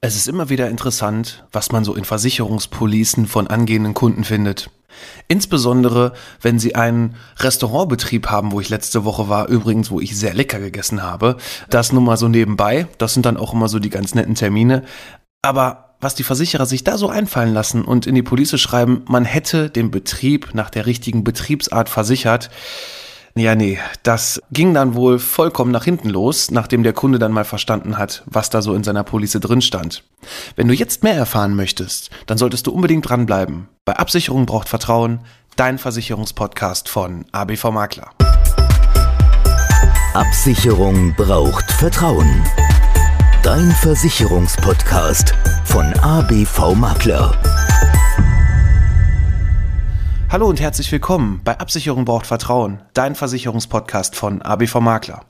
Es ist immer wieder interessant, was man so in Versicherungspolicen von angehenden Kunden findet. Insbesondere, wenn sie einen Restaurantbetrieb haben, wo ich letzte Woche war, übrigens, wo ich sehr lecker gegessen habe. Das nun mal so nebenbei. Das sind dann auch immer so die ganz netten Termine. Aber was die Versicherer sich da so einfallen lassen und in die Police schreiben, man hätte den Betrieb nach der richtigen Betriebsart versichert, ja, nee, das ging dann wohl vollkommen nach hinten los, nachdem der Kunde dann mal verstanden hat, was da so in seiner Police drin stand. Wenn du jetzt mehr erfahren möchtest, dann solltest du unbedingt dranbleiben. Bei Absicherung braucht Vertrauen, dein Versicherungspodcast von ABV Makler. Absicherung braucht Vertrauen. Dein Versicherungspodcast von ABV Makler. Hallo und herzlich willkommen bei Absicherung braucht Vertrauen, dein Versicherungspodcast von ABV Makler.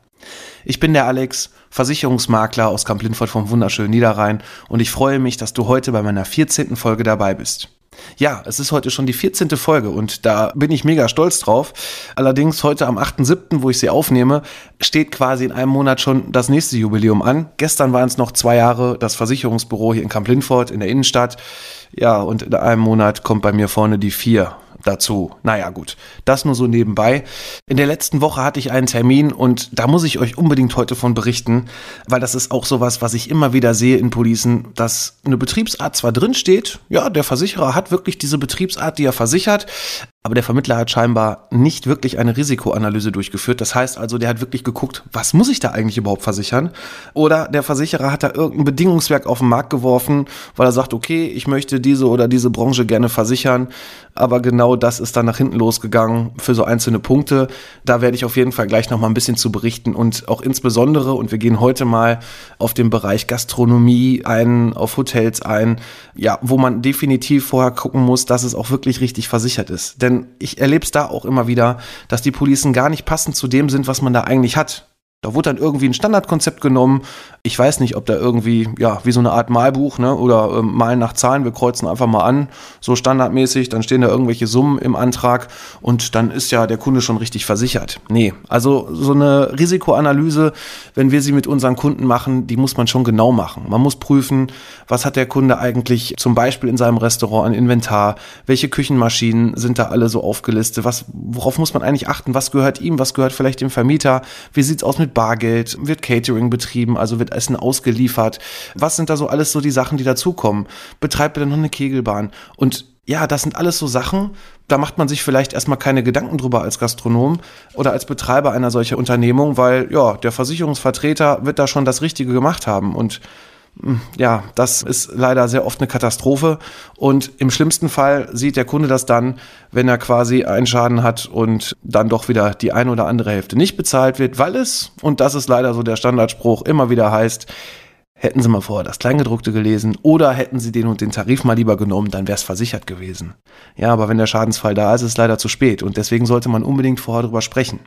Ich bin der Alex, Versicherungsmakler aus Kamp-Lindfort vom wunderschönen Niederrhein und ich freue mich, dass du heute bei meiner 14. Folge dabei bist. Ja, es ist heute schon die 14. Folge und da bin ich mega stolz drauf. Allerdings heute am 8.7., wo ich sie aufnehme, steht quasi in einem Monat schon das nächste Jubiläum an. Gestern waren es noch zwei Jahre das Versicherungsbüro hier in Kamp-Lindfort in der Innenstadt. Ja, und in einem Monat kommt bei mir vorne die vier dazu. Naja, gut. Das nur so nebenbei. In der letzten Woche hatte ich einen Termin und da muss ich euch unbedingt heute von berichten, weil das ist auch sowas, was ich immer wieder sehe in Policen, dass eine Betriebsart zwar drin steht, ja, der Versicherer hat wirklich diese Betriebsart, die er versichert, aber der Vermittler hat scheinbar nicht wirklich eine Risikoanalyse durchgeführt. Das heißt also, der hat wirklich geguckt, was muss ich da eigentlich überhaupt versichern? Oder der Versicherer hat da irgendein Bedingungswerk auf den Markt geworfen, weil er sagt, okay, ich möchte diese oder diese Branche gerne versichern. Aber genau das ist dann nach hinten losgegangen für so einzelne Punkte. Da werde ich auf jeden Fall gleich noch mal ein bisschen zu berichten und auch insbesondere, und wir gehen heute mal auf den Bereich Gastronomie ein, auf Hotels ein, ja, wo man definitiv vorher gucken muss, dass es auch wirklich richtig versichert ist. Denn ich erlebe es da auch immer wieder, dass die Policen gar nicht passend zu dem sind, was man da eigentlich hat. Da wurde dann irgendwie ein Standardkonzept genommen. Ich weiß nicht, ob da irgendwie, ja, wie so eine Art Malbuch, ne, oder äh, Malen nach Zahlen, wir kreuzen einfach mal an, so standardmäßig, dann stehen da irgendwelche Summen im Antrag und dann ist ja der Kunde schon richtig versichert. Nee, also so eine Risikoanalyse, wenn wir sie mit unseren Kunden machen, die muss man schon genau machen. Man muss prüfen, was hat der Kunde eigentlich zum Beispiel in seinem Restaurant an Inventar, welche Küchenmaschinen sind da alle so aufgelistet, was, worauf muss man eigentlich achten, was gehört ihm, was gehört vielleicht dem Vermieter, wie sieht's aus mit Bargeld? Wird Catering betrieben? Also wird Essen ausgeliefert? Was sind da so alles so die Sachen, die dazukommen? Betreibt er noch eine Kegelbahn? Und ja, das sind alles so Sachen, da macht man sich vielleicht erstmal keine Gedanken drüber als Gastronom oder als Betreiber einer solchen Unternehmung, weil ja, der Versicherungsvertreter wird da schon das Richtige gemacht haben und ja, das ist leider sehr oft eine Katastrophe. Und im schlimmsten Fall sieht der Kunde das dann, wenn er quasi einen Schaden hat und dann doch wieder die eine oder andere Hälfte nicht bezahlt wird, weil es, und das ist leider so der Standardspruch, immer wieder heißt, hätten Sie mal vorher das Kleingedruckte gelesen oder hätten Sie den und den Tarif mal lieber genommen, dann wäre es versichert gewesen. Ja, aber wenn der Schadensfall da ist, ist es leider zu spät und deswegen sollte man unbedingt vorher drüber sprechen.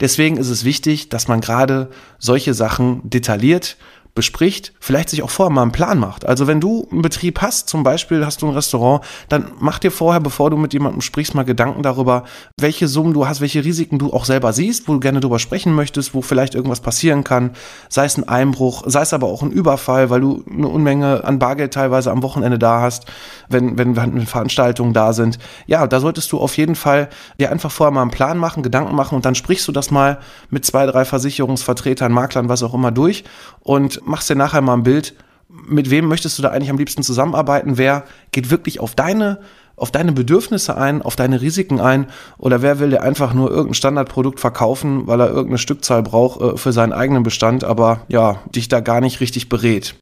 Deswegen ist es wichtig, dass man gerade solche Sachen detailliert bespricht, vielleicht sich auch vorher mal einen Plan macht. Also wenn du einen Betrieb hast, zum Beispiel hast du ein Restaurant, dann mach dir vorher, bevor du mit jemandem sprichst, mal Gedanken darüber, welche Summen du hast, welche Risiken du auch selber siehst, wo du gerne drüber sprechen möchtest, wo vielleicht irgendwas passieren kann, sei es ein Einbruch, sei es aber auch ein Überfall, weil du eine Unmenge an Bargeld teilweise am Wochenende da hast, wenn, wenn Veranstaltungen da sind. Ja, da solltest du auf jeden Fall dir einfach vorher mal einen Plan machen, Gedanken machen und dann sprichst du das mal mit zwei, drei Versicherungsvertretern, Maklern, was auch immer durch und machst dir nachher mal ein Bild, mit wem möchtest du da eigentlich am liebsten zusammenarbeiten? Wer geht wirklich auf deine, auf deine Bedürfnisse ein, auf deine Risiken ein? Oder wer will dir einfach nur irgendein Standardprodukt verkaufen, weil er irgendeine Stückzahl braucht äh, für seinen eigenen Bestand, aber ja, dich da gar nicht richtig berät?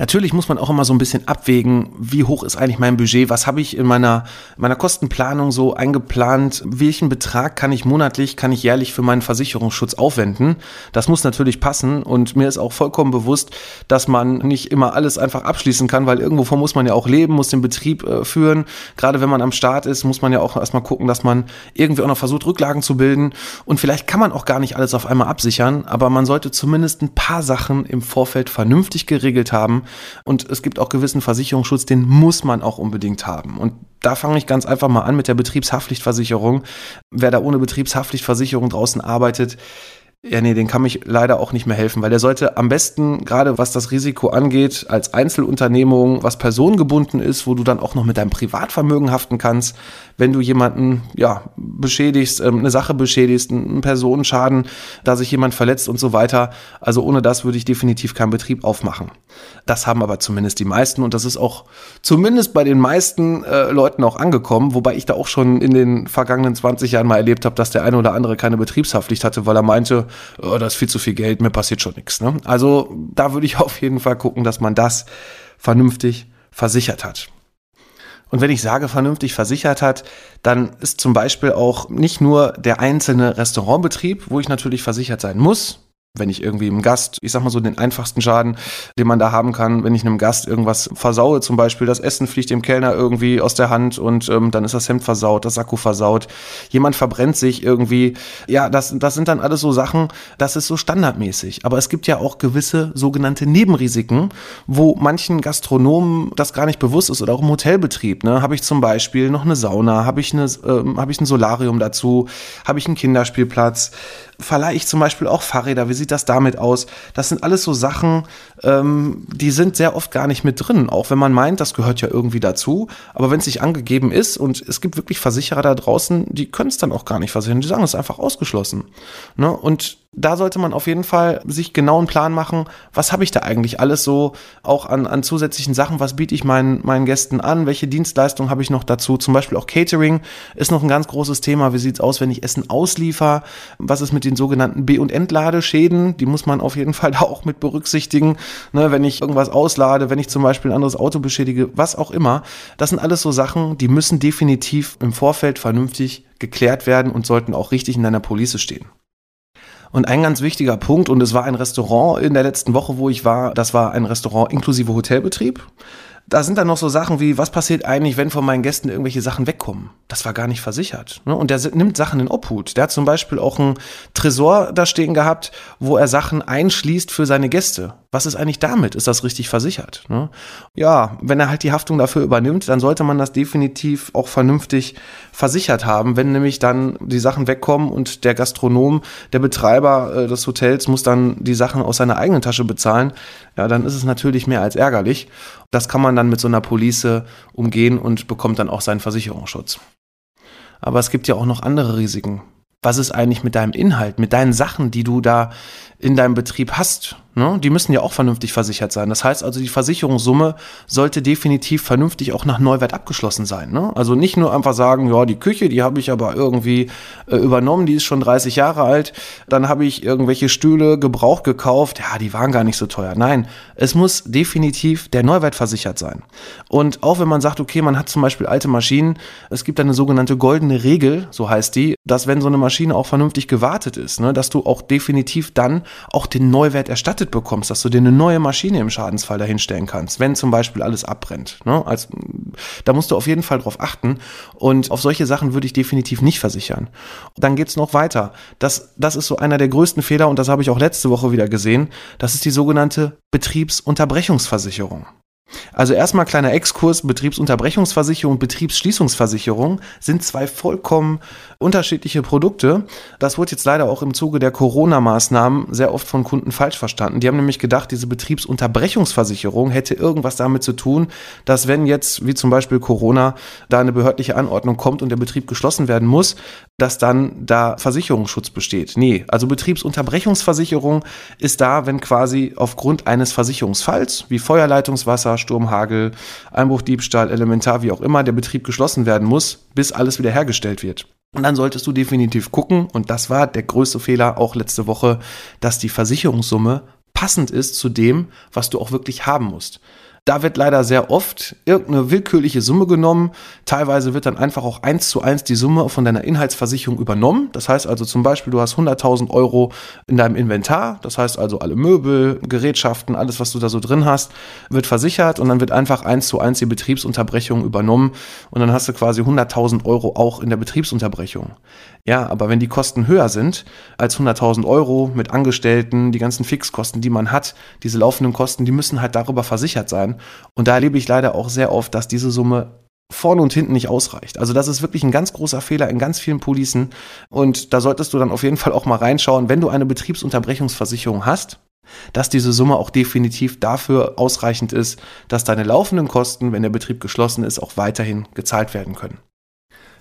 Natürlich muss man auch immer so ein bisschen abwägen, wie hoch ist eigentlich mein Budget, was habe ich in meiner, meiner Kostenplanung so eingeplant, welchen Betrag kann ich monatlich, kann ich jährlich für meinen Versicherungsschutz aufwenden. Das muss natürlich passen und mir ist auch vollkommen bewusst, dass man nicht immer alles einfach abschließen kann, weil irgendwovon muss man ja auch leben, muss den Betrieb äh, führen. Gerade wenn man am Start ist, muss man ja auch erstmal gucken, dass man irgendwie auch noch versucht, Rücklagen zu bilden. Und vielleicht kann man auch gar nicht alles auf einmal absichern, aber man sollte zumindest ein paar Sachen im Vorfeld vernünftig geregelt haben, und es gibt auch gewissen Versicherungsschutz, den muss man auch unbedingt haben. Und da fange ich ganz einfach mal an mit der Betriebshaftpflichtversicherung. Wer da ohne Betriebshaftpflichtversicherung draußen arbeitet, Ja, nee, den kann mich leider auch nicht mehr helfen, weil der sollte am besten, gerade was das Risiko angeht, als Einzelunternehmung, was personengebunden ist, wo du dann auch noch mit deinem Privatvermögen haften kannst, wenn du jemanden, ja, beschädigst, ähm, eine Sache beschädigst, einen Personenschaden, da sich jemand verletzt und so weiter. Also ohne das würde ich definitiv keinen Betrieb aufmachen. Das haben aber zumindest die meisten und das ist auch zumindest bei den meisten äh, Leuten auch angekommen, wobei ich da auch schon in den vergangenen 20 Jahren mal erlebt habe, dass der eine oder andere keine Betriebshaftpflicht hatte, weil er meinte, oh, das ist viel zu viel Geld, mir passiert schon nichts. Ne? Also da würde ich auf jeden Fall gucken, dass man das vernünftig versichert hat. Und wenn ich sage vernünftig versichert hat, dann ist zum Beispiel auch nicht nur der einzelne Restaurantbetrieb, wo ich natürlich versichert sein muss, wenn ich irgendwie einem Gast, ich sag mal so den einfachsten Schaden, den man da haben kann, wenn ich einem Gast irgendwas versaue, zum Beispiel das Essen fliegt dem Kellner irgendwie aus der Hand und ähm, dann ist das Hemd versaut, das Sakko versaut, jemand verbrennt sich irgendwie, ja, das, das sind dann alles so Sachen, das ist so standardmäßig. Aber es gibt ja auch gewisse sogenannte Nebenrisiken, wo manchen Gastronomen das gar nicht bewusst ist oder auch im Hotelbetrieb. Ne? Habe ich zum Beispiel noch eine Sauna, habe ich, eine, ähm, hab ich ein Solarium dazu, habe ich einen Kinderspielplatz, verleihe ich zum Beispiel auch Fahrräder, wie sieht das damit aus? Das sind alles so Sachen, ähm, die sind sehr oft gar nicht mit drin, auch wenn man meint, das gehört ja irgendwie dazu. Aber wenn es nicht angegeben ist und es gibt wirklich Versicherer da draußen, die können es dann auch gar nicht versichern, die sagen, es ist einfach ausgeschlossen. Ne? Und da sollte man auf jeden Fall sich genau einen Plan machen, was habe ich da eigentlich alles so auch an, an zusätzlichen Sachen, was biete ich meinen, meinen Gästen an, welche Dienstleistungen habe ich noch dazu, zum Beispiel auch Catering ist noch ein ganz großes Thema, wie sieht es aus, wenn ich Essen ausliefer, was ist mit den sogenannten B- und Entladeschäden, die muss man auf jeden Fall da auch mit berücksichtigen, ne, wenn ich irgendwas auslade, wenn ich zum Beispiel ein anderes Auto beschädige, was auch immer, das sind alles so Sachen, die müssen definitiv im Vorfeld vernünftig geklärt werden und sollten auch richtig in deiner Police stehen. Und ein ganz wichtiger Punkt, und es war ein Restaurant in der letzten Woche, wo ich war, das war ein Restaurant inklusive Hotelbetrieb. Da sind dann noch so Sachen wie, was passiert eigentlich, wenn von meinen Gästen irgendwelche Sachen wegkommen? Das war gar nicht versichert. Ne? Und der nimmt Sachen in Obhut. Der hat zum Beispiel auch einen Tresor da stehen gehabt, wo er Sachen einschließt für seine Gäste. Was ist eigentlich damit? Ist das richtig versichert? Ne? Ja, wenn er halt die Haftung dafür übernimmt, dann sollte man das definitiv auch vernünftig versichert haben. Wenn nämlich dann die Sachen wegkommen und der Gastronom, der Betreiber äh, des Hotels muss dann die Sachen aus seiner eigenen Tasche bezahlen, ja, dann ist es natürlich mehr als ärgerlich. Das kann man dann mit so einer Police umgehen und bekommt dann auch seinen Versicherungsschutz. Aber es gibt ja auch noch andere Risiken. Was ist eigentlich mit deinem Inhalt, mit deinen Sachen, die du da in deinem Betrieb hast? Ne? Die müssen ja auch vernünftig versichert sein. Das heißt also, die Versicherungssumme sollte definitiv vernünftig auch nach Neuwert abgeschlossen sein. Ne? Also nicht nur einfach sagen, ja, die Küche, die habe ich aber irgendwie äh, übernommen, die ist schon 30 Jahre alt. Dann habe ich irgendwelche Stühle gebraucht gekauft. Ja, die waren gar nicht so teuer. Nein, es muss definitiv der Neuwert versichert sein. Und auch wenn man sagt, okay, man hat zum Beispiel alte Maschinen, es gibt eine sogenannte goldene Regel, so heißt die, dass wenn so eine Maschine auch vernünftig gewartet ist, ne, dass du auch definitiv dann auch den Neuwert erstattet bekommst, dass du dir eine neue Maschine im Schadensfall dahinstellen kannst, wenn zum Beispiel alles abbrennt. Ne? Also, da musst du auf jeden Fall drauf achten und auf solche Sachen würde ich definitiv nicht versichern. Dann geht's noch weiter. Das, das ist so einer der größten Fehler und das habe ich auch letzte Woche wieder gesehen. Das ist die sogenannte Betriebsunterbrechungsversicherung. Also erstmal kleiner Exkurs, Betriebsunterbrechungsversicherung und Betriebsschließungsversicherung sind zwei vollkommen unterschiedliche Produkte. Das wurde jetzt leider auch im Zuge der Corona-Maßnahmen sehr oft von Kunden falsch verstanden. Die haben nämlich gedacht, diese Betriebsunterbrechungsversicherung hätte irgendwas damit zu tun, dass wenn jetzt, wie zum Beispiel Corona, da eine behördliche Anordnung kommt und der Betrieb geschlossen werden muss, dass dann da Versicherungsschutz besteht. Nee, also Betriebsunterbrechungsversicherung ist da, wenn quasi aufgrund eines Versicherungsfalls wie Feuerleitungswasser, Sturm, Hagel, Einbruch, Diebstahl, Elementar, wie auch immer, der Betrieb geschlossen werden muss, bis alles wieder hergestellt wird. Und dann solltest du definitiv gucken, und das war der größte Fehler auch letzte Woche, dass die Versicherungssumme passend ist zu dem, was du auch wirklich haben musst. Da wird leider sehr oft irgendeine willkürliche Summe genommen. Teilweise wird dann einfach auch eins zu eins die Summe von deiner Inhaltsversicherung übernommen. Das heißt also zum Beispiel, du hast 100.000 Euro in deinem Inventar. Das heißt also alle Möbel, Gerätschaften, alles, was du da so drin hast, wird versichert und dann wird einfach eins zu eins die Betriebsunterbrechung übernommen und dann hast du quasi 100.000 Euro auch in der Betriebsunterbrechung. Ja, aber wenn die Kosten höher sind als 100.000 Euro mit Angestellten, die ganzen Fixkosten, die man hat, diese laufenden Kosten, die müssen halt darüber versichert sein. Und da erlebe ich leider auch sehr oft, dass diese Summe vorne und hinten nicht ausreicht. Also das ist wirklich ein ganz großer Fehler in ganz vielen Policen und da solltest du dann auf jeden Fall auch mal reinschauen, wenn du eine Betriebsunterbrechungsversicherung hast, dass diese Summe auch definitiv dafür ausreichend ist, dass deine laufenden Kosten, wenn der Betrieb geschlossen ist, auch weiterhin gezahlt werden können.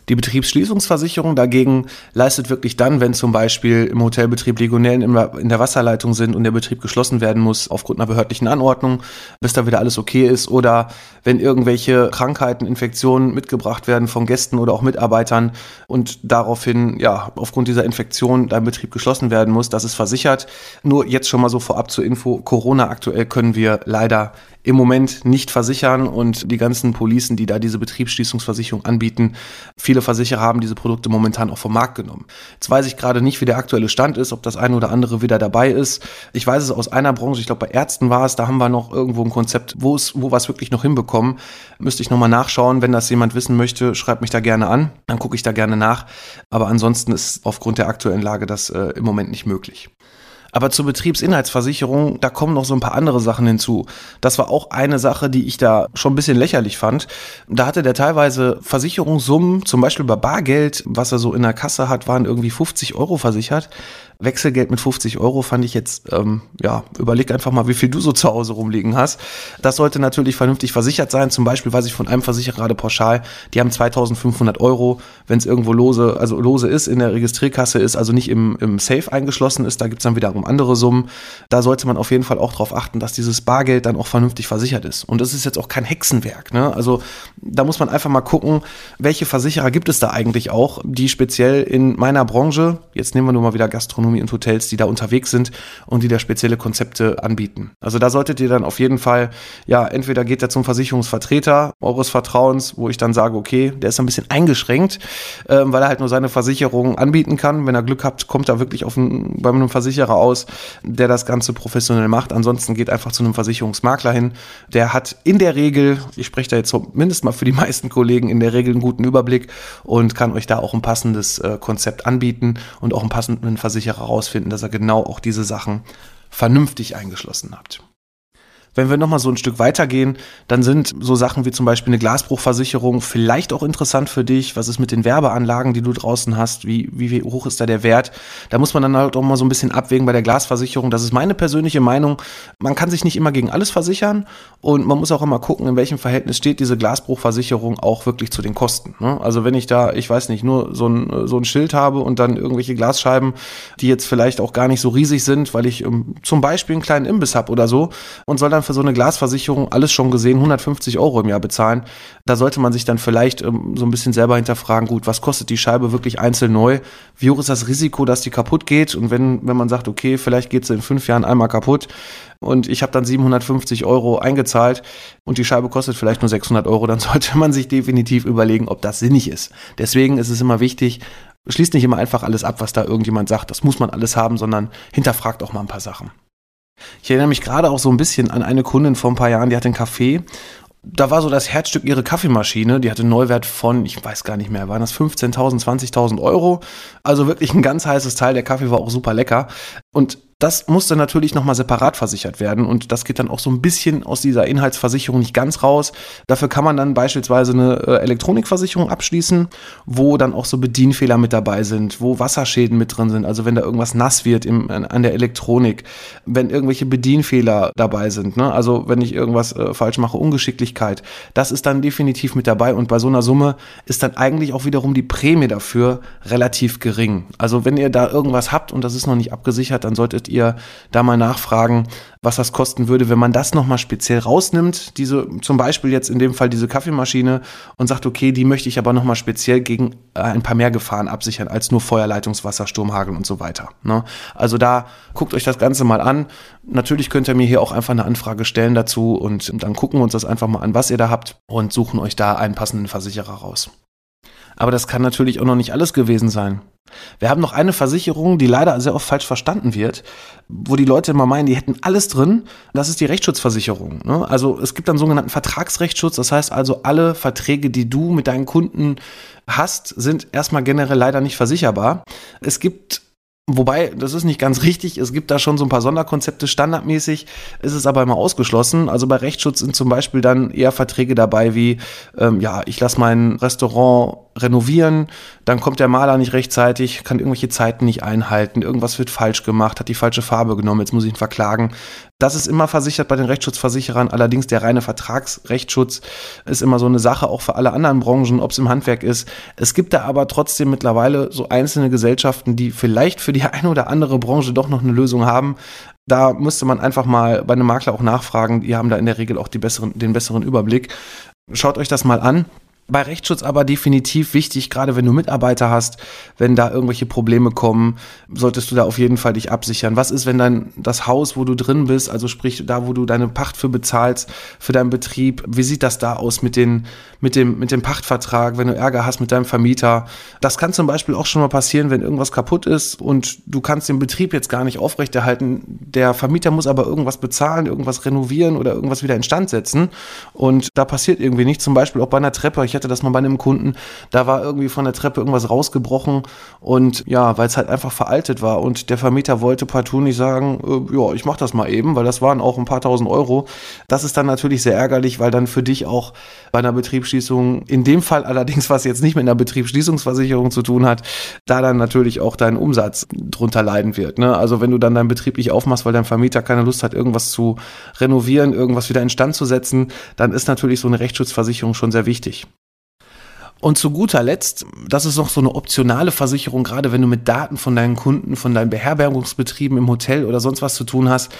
Die Betriebsschließungsversicherung dagegen leistet wirklich dann, wenn zum Beispiel im Hotelbetrieb Legionellen in der Wasserleitung sind und der Betrieb geschlossen werden muss aufgrund einer behördlichen Anordnung, bis da wieder alles okay ist oder wenn irgendwelche Krankheiten, Infektionen mitgebracht werden von Gästen oder auch Mitarbeitern und daraufhin, ja, aufgrund dieser Infektion dein Betrieb geschlossen werden muss, das ist versichert. Nur jetzt schon mal so vorab zur Info, Corona aktuell können wir leider im Moment nicht versichern und die ganzen Policen, die da diese Betriebsschließungsversicherung anbieten, viele Versicherer haben diese Produkte momentan auch vom Markt genommen. Jetzt weiß ich gerade nicht, wie der aktuelle Stand ist, ob das eine oder andere wieder dabei ist. Ich weiß es aus einer Branche, ich glaube bei Ärzten war es, da haben wir noch irgendwo ein Konzept, wo es, wo wir es wirklich noch hinbekommen. Müsste ich nochmal nachschauen. Wenn das jemand wissen möchte, schreibt mich da gerne an. Dann gucke ich da gerne nach. Aber ansonsten ist aufgrund der aktuellen Lage das äh, im Moment nicht möglich. Aber zur Betriebsinhaltsversicherung, da kommen noch so ein paar andere Sachen hinzu. Das war auch eine Sache, die ich da schon ein bisschen lächerlich fand. Da hatte der teilweise Versicherungssummen, zum Beispiel bei Bargeld, was er so in der Kasse hat, waren irgendwie 50 Euro versichert. Wechselgeld mit 50 Euro fand ich jetzt, ähm, ja, überleg einfach mal, wie viel du so zu Hause rumliegen hast. Das sollte natürlich vernünftig versichert sein. Zum Beispiel weiß ich von einem Versicherer gerade pauschal, die haben 2500 Euro, wenn es irgendwo lose, also lose ist, in der Registrierkasse ist, also nicht im, im Safe eingeschlossen ist, da gibt's dann wiederum andere Summen. Da sollte man auf jeden Fall auch darauf achten, dass dieses Bargeld dann auch vernünftig versichert ist. Und das ist jetzt auch kein Hexenwerk. Ne? Also da muss man einfach mal gucken, welche Versicherer gibt es da eigentlich auch, die speziell in meiner Branche, jetzt nehmen wir nur mal wieder Gastronomie, Gastronomie und Hotels, die da unterwegs sind und die da spezielle Konzepte anbieten. Also da solltet ihr dann auf jeden Fall, ja, entweder geht ihr zum Versicherungsvertreter eures Vertrauens, wo ich dann sage, okay, der ist ein bisschen eingeschränkt, äh, weil er halt nur seine Versicherung anbieten kann. Wenn er Glück habt, kommt er wirklich auf ein, bei einem Versicherer aus, der das Ganze professionell macht. Ansonsten geht einfach zu einem Versicherungsmakler hin. Der hat in der Regel, ich spreche da jetzt mindestens mal für die meisten Kollegen, in der Regel einen guten Überblick und kann euch da auch ein passendes äh, Konzept anbieten und auch einen passenden Versicherer herausfinden, dass er genau auch diese Sachen vernünftig eingeschlossen hat. Wenn wir nochmal so ein Stück weitergehen, dann sind so Sachen wie zum Beispiel eine Glasbruchversicherung vielleicht auch interessant für dich. Was ist mit den Werbeanlagen, die du draußen hast? Wie, wie, hoch ist da der Wert? Da muss man dann halt auch mal so ein bisschen abwägen bei der Glasversicherung. Das ist meine persönliche Meinung. Man kann sich nicht immer gegen alles versichern und man muss auch immer gucken, in welchem Verhältnis steht diese Glasbruchversicherung auch wirklich zu den Kosten. Ne? Also wenn ich da, ich weiß nicht, nur so ein, so ein Schild habe und dann irgendwelche Glasscheiben, die jetzt vielleicht auch gar nicht so riesig sind, weil ich um, zum Beispiel einen kleinen Imbiss habe oder so und soll dann für so eine Glasversicherung, alles schon gesehen, 150 Euro im Jahr bezahlen. Da sollte man sich dann vielleicht ähm, so ein bisschen selber hinterfragen, gut, was kostet die Scheibe wirklich einzeln neu? Wie hoch ist das Risiko, dass die kaputt geht? Und wenn, wenn man sagt, okay, vielleicht geht sie in fünf Jahren einmal kaputt und ich habe dann 750 Euro eingezahlt und die Scheibe kostet vielleicht nur 600 Euro, dann sollte man sich definitiv überlegen, ob das sinnig ist. Deswegen ist es immer wichtig, schließt nicht immer einfach alles ab, was da irgendjemand sagt, das muss man alles haben, sondern hinterfragt auch mal ein paar Sachen. Ich erinnere mich gerade auch so ein bisschen an eine Kundin vor ein paar Jahren, die hatte einen Kaffee. Da war so das Herzstück ihre Kaffeemaschine, die hatte einen Neuwert von, ich weiß gar nicht mehr, waren das 15.000, 20.000 Euro. Also wirklich ein ganz heißes Teil. Der Kaffee war auch super lecker. Und das musste natürlich nochmal separat versichert werden und das geht dann auch so ein bisschen aus dieser Inhaltsversicherung nicht ganz raus. Dafür kann man dann beispielsweise eine äh, Elektronikversicherung abschließen, wo dann auch so Bedienfehler mit dabei sind, wo Wasserschäden mit drin sind, also wenn da irgendwas nass wird im, an der Elektronik, wenn irgendwelche Bedienfehler dabei sind, ne? also wenn ich irgendwas äh, falsch mache, Ungeschicklichkeit, das ist dann definitiv mit dabei und bei so einer Summe ist dann eigentlich auch wiederum die Prämie dafür relativ gering. Also wenn ihr da irgendwas habt und das ist noch nicht abgesichert, dann solltet ihr da mal nachfragen, was das kosten würde, wenn man das nochmal speziell rausnimmt, diese, zum Beispiel jetzt in dem Fall diese Kaffeemaschine und sagt, okay, die möchte ich aber nochmal speziell gegen äh, ein paar mehr Gefahren absichern als nur Feuerleitungswasser, Sturmhagel und so weiter. Ne? Also da guckt euch das Ganze mal an. Natürlich könnt ihr mir hier auch einfach eine Anfrage stellen dazu und dann gucken wir uns das einfach mal an, was ihr da habt und suchen euch da einen passenden Versicherer raus. Aber das kann natürlich auch noch nicht alles gewesen sein. Wir haben noch eine Versicherung, die leider sehr oft falsch verstanden wird, wo die Leute immer meinen, die hätten alles drin. Das ist die Rechtsschutzversicherung. Ne? Also es gibt dann sogenannten Vertragsrechtsschutz. Das heißt also, alle Verträge, die du mit deinen Kunden hast, sind erstmal generell leider nicht versicherbar. Es gibt Wobei, das ist nicht ganz richtig. Es gibt da schon so ein paar Sonderkonzepte. Standardmäßig ist es aber immer ausgeschlossen. Also bei Rechtsschutz sind zum Beispiel dann eher Verträge dabei wie, ähm, ja, ich lasse mein Restaurant renovieren, dann kommt der Maler nicht rechtzeitig, kann irgendwelche Zeiten nicht einhalten, irgendwas wird falsch gemacht, hat die falsche Farbe genommen, jetzt muss ich ihn verklagen. Das ist immer versichert bei den Rechtsschutzversicherern. Allerdings der reine Vertragsrechtsschutz ist immer so eine Sache, auch für alle anderen Branchen, ob es im Handwerk ist. Es gibt da aber trotzdem mittlerweile so einzelne Gesellschaften, die vielleicht für die eine oder andere Branche doch noch eine Lösung haben. Da müsste man einfach mal bei einem Makler auch nachfragen. Die haben da in der Regel auch besseren, den besseren Überblick. Schaut euch das mal an. Bei Rechtsschutz aber definitiv wichtig, gerade wenn du Mitarbeiter hast, wenn da irgendwelche Probleme kommen, solltest du da auf jeden Fall dich absichern. Was ist, wenn dann das Haus, wo du drin bist, also sprich da, wo du deine Pacht für bezahlst, für deinen Betrieb, wie sieht das da aus mit, den, mit, dem, mit dem Pachtvertrag, wenn du Ärger hast mit deinem Vermieter? Das kann zum Beispiel auch schon mal passieren, wenn irgendwas kaputt ist und du kannst den Betrieb jetzt gar nicht aufrechterhalten. Der Vermieter muss aber irgendwas bezahlen, irgendwas renovieren oder irgendwas wieder instand setzen und da passiert irgendwie nichts. Zum Beispiel auch bei einer Treppe. Ich hatte das mal bei einem Kunden, da war irgendwie von der Treppe irgendwas rausgebrochen und ja, weil es halt einfach veraltet war und der Vermieter wollte partout nicht sagen, äh, ja, ich mach das mal eben, weil das waren auch ein paar tausend Euro. Das ist dann natürlich sehr ärgerlich, weil dann für dich auch bei einer Betriebsschließung, in dem Fall allerdings, was jetzt nicht mit einer Betriebsschließungsversicherung zu tun hat, da dann natürlich auch dein Umsatz drunter leiden wird. Ne? Also wenn du dann deinen Betrieb nicht aufmachst, weil dein Vermieter keine Lust hat, irgendwas zu renovieren, irgendwas wieder instand zu setzen, dann ist natürlich so eine Rechtsschutzversicherung schon sehr wichtig. Und zu guter Letzt, das ist noch so eine optionale Versicherung, gerade wenn du mit Daten von deinen Kunden, von deinen Beherbergungsbetrieben im Hotel oder sonst was zu tun hast,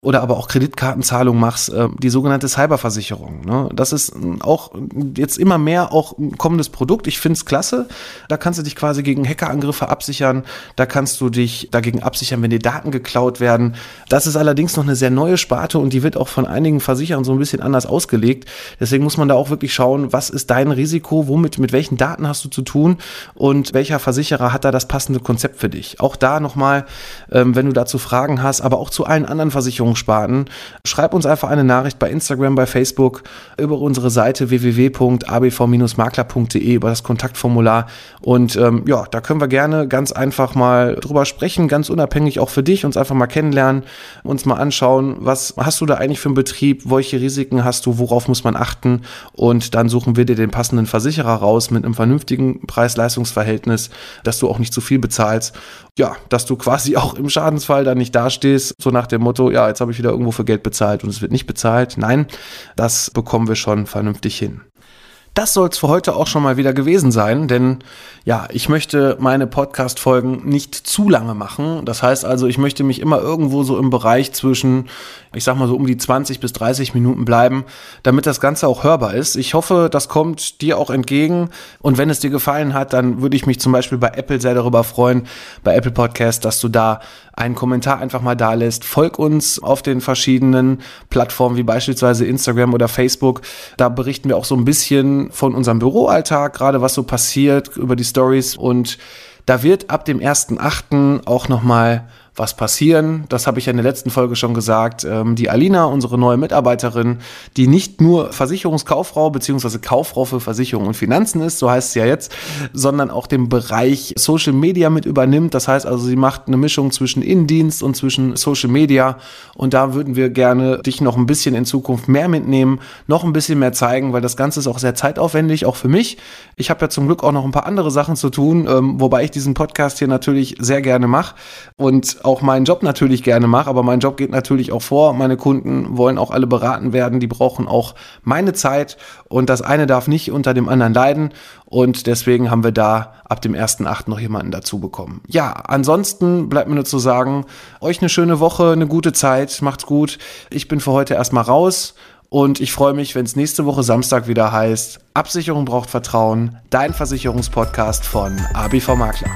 oder aber auch Kreditkartenzahlung machst, äh, die sogenannte Cyberversicherung. Ne? Das ist auch jetzt immer mehr auch ein kommendes Produkt. Ich finde es klasse. Da kannst du dich quasi gegen Hackerangriffe absichern. Da kannst du dich dagegen absichern, wenn dir Daten geklaut werden. Das ist allerdings noch eine sehr neue Sparte und die wird auch von einigen Versicherern so ein bisschen anders ausgelegt. Deswegen muss man da auch wirklich schauen, was ist dein Risiko, womit, mit welchen Daten hast du zu tun und welcher Versicherer hat da das passende Konzept für dich. Auch da nochmal, ähm, wenn du dazu Fragen hast, aber auch zu allen anderen Versicherungen Versicherungssparten. Schreib uns einfach eine Nachricht bei Instagram, bei Facebook, über unsere Seite www.abv-makler.de, über das Kontaktformular. Und ähm, ja, da können wir gerne ganz einfach mal drüber sprechen, ganz unabhängig auch für dich, uns einfach mal kennenlernen, uns mal anschauen, was hast du da eigentlich für einen Betrieb, welche Risiken hast du, worauf muss man achten und dann suchen wir dir den passenden Versicherer raus mit einem vernünftigen Preis-Leistungs-Verhältnis, dass du auch nicht zu viel bezahlst. Ja, dass du quasi auch im Schadensfall dann nicht dastehst, so nach dem Motto, ja, jetzt habe ich wieder irgendwo für Geld bezahlt und es wird nicht bezahlt. Nein, das bekommen wir schon vernünftig hin. Das soll es für heute auch schon mal wieder gewesen sein, denn ja, ich möchte meine Podcast-Folgen nicht zu lange machen. Das heißt also, ich möchte mich immer irgendwo so im Bereich zwischen, ich sag mal so um die 20 bis 30 Minuten bleiben, damit das Ganze auch hörbar ist. Ich hoffe, das kommt dir auch entgegen. Und wenn es dir gefallen hat, dann würde ich mich zum Beispiel bei Apple sehr darüber freuen, bei Apple Podcast, dass du da einen Kommentar einfach mal da lässt. Folg uns auf den verschiedenen Plattformen wie beispielsweise Instagram oder Facebook. Da berichten wir auch so ein bisschen von unserem Büroalltag, gerade was so passiert über die Stories und da wird ab dem 1.8. auch nochmal was passieren. Das habe ich ja in der letzten Folge schon gesagt. Ähm, die Alina, unsere neue Mitarbeiterin, die nicht nur Versicherungskauffrau bzw. Kauffrau für Versicherung und Finanzen ist, so heißt es ja jetzt, sondern auch den Bereich Social Media mit übernimmt. Das heißt also, sie macht eine Mischung zwischen Innendienst und zwischen Social Media. Und da würden wir gerne dich noch ein bisschen in Zukunft mehr mitnehmen, noch ein bisschen mehr zeigen, weil das Ganze ist auch sehr zeitaufwendig, auch für mich. Ich habe ja zum Glück auch noch ein paar andere Sachen zu tun, ähm, wobei ich diesen Podcast hier natürlich sehr gerne mache. Und auch meinen Job natürlich gerne mache, aber mein Job geht natürlich auch vor. Meine Kunden wollen auch alle beraten werden, die brauchen auch meine Zeit und das eine darf nicht unter dem anderen leiden und deswegen haben wir da ab dem 1.8. noch jemanden dazu bekommen. Ja, ansonsten bleibt mir nur zu sagen, euch eine schöne Woche, eine gute Zeit, macht's gut. Ich bin für heute erstmal raus. Und ich freue mich, wenn es nächste Woche Samstag wieder heißt, Absicherung braucht Vertrauen, dein Versicherungspodcast von ABV Makler.